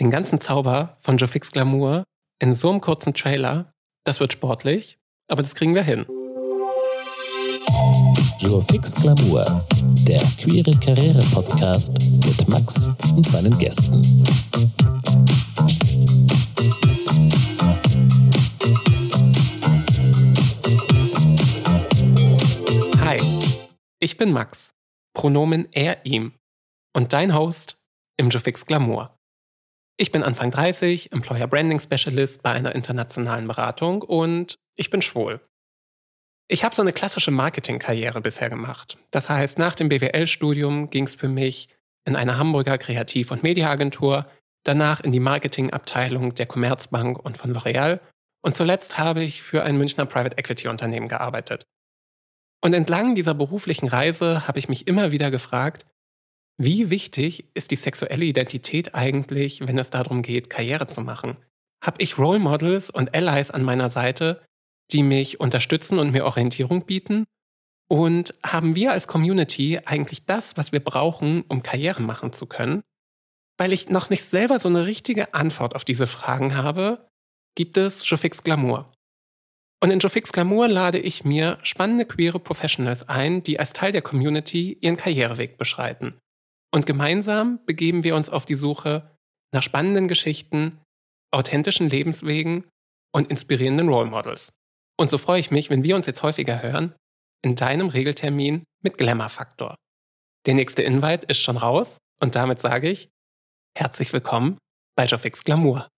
Den ganzen Zauber von Joe Fix Glamour in so einem kurzen Trailer, das wird sportlich, aber das kriegen wir hin. Joe Fix Glamour, der queere Karriere-Podcast mit Max und seinen Gästen. Hi, ich bin Max, Pronomen er, ihm und dein Host im Joe Fix Glamour. Ich bin Anfang 30, Employer Branding Specialist bei einer internationalen Beratung und ich bin schwul. Ich habe so eine klassische Marketingkarriere bisher gemacht. Das heißt, nach dem BWL-Studium ging es für mich in eine Hamburger Kreativ- und Mediaagentur, danach in die Marketingabteilung der Commerzbank und von L'Oreal und zuletzt habe ich für ein Münchner Private Equity Unternehmen gearbeitet. Und entlang dieser beruflichen Reise habe ich mich immer wieder gefragt, wie wichtig ist die sexuelle Identität eigentlich, wenn es darum geht, Karriere zu machen? Habe ich Role Models und Allies an meiner Seite, die mich unterstützen und mir Orientierung bieten? Und haben wir als Community eigentlich das, was wir brauchen, um Karriere machen zu können? Weil ich noch nicht selber so eine richtige Antwort auf diese Fragen habe, gibt es Jofix Glamour. Und in Jofix Glamour lade ich mir spannende queere Professionals ein, die als Teil der Community ihren Karriereweg beschreiten. Und gemeinsam begeben wir uns auf die Suche nach spannenden Geschichten, authentischen Lebenswegen und inspirierenden Role Models. Und so freue ich mich, wenn wir uns jetzt häufiger hören, in deinem Regeltermin mit Glamour Faktor. Der nächste Invite ist schon raus und damit sage ich herzlich willkommen bei Jofix Glamour.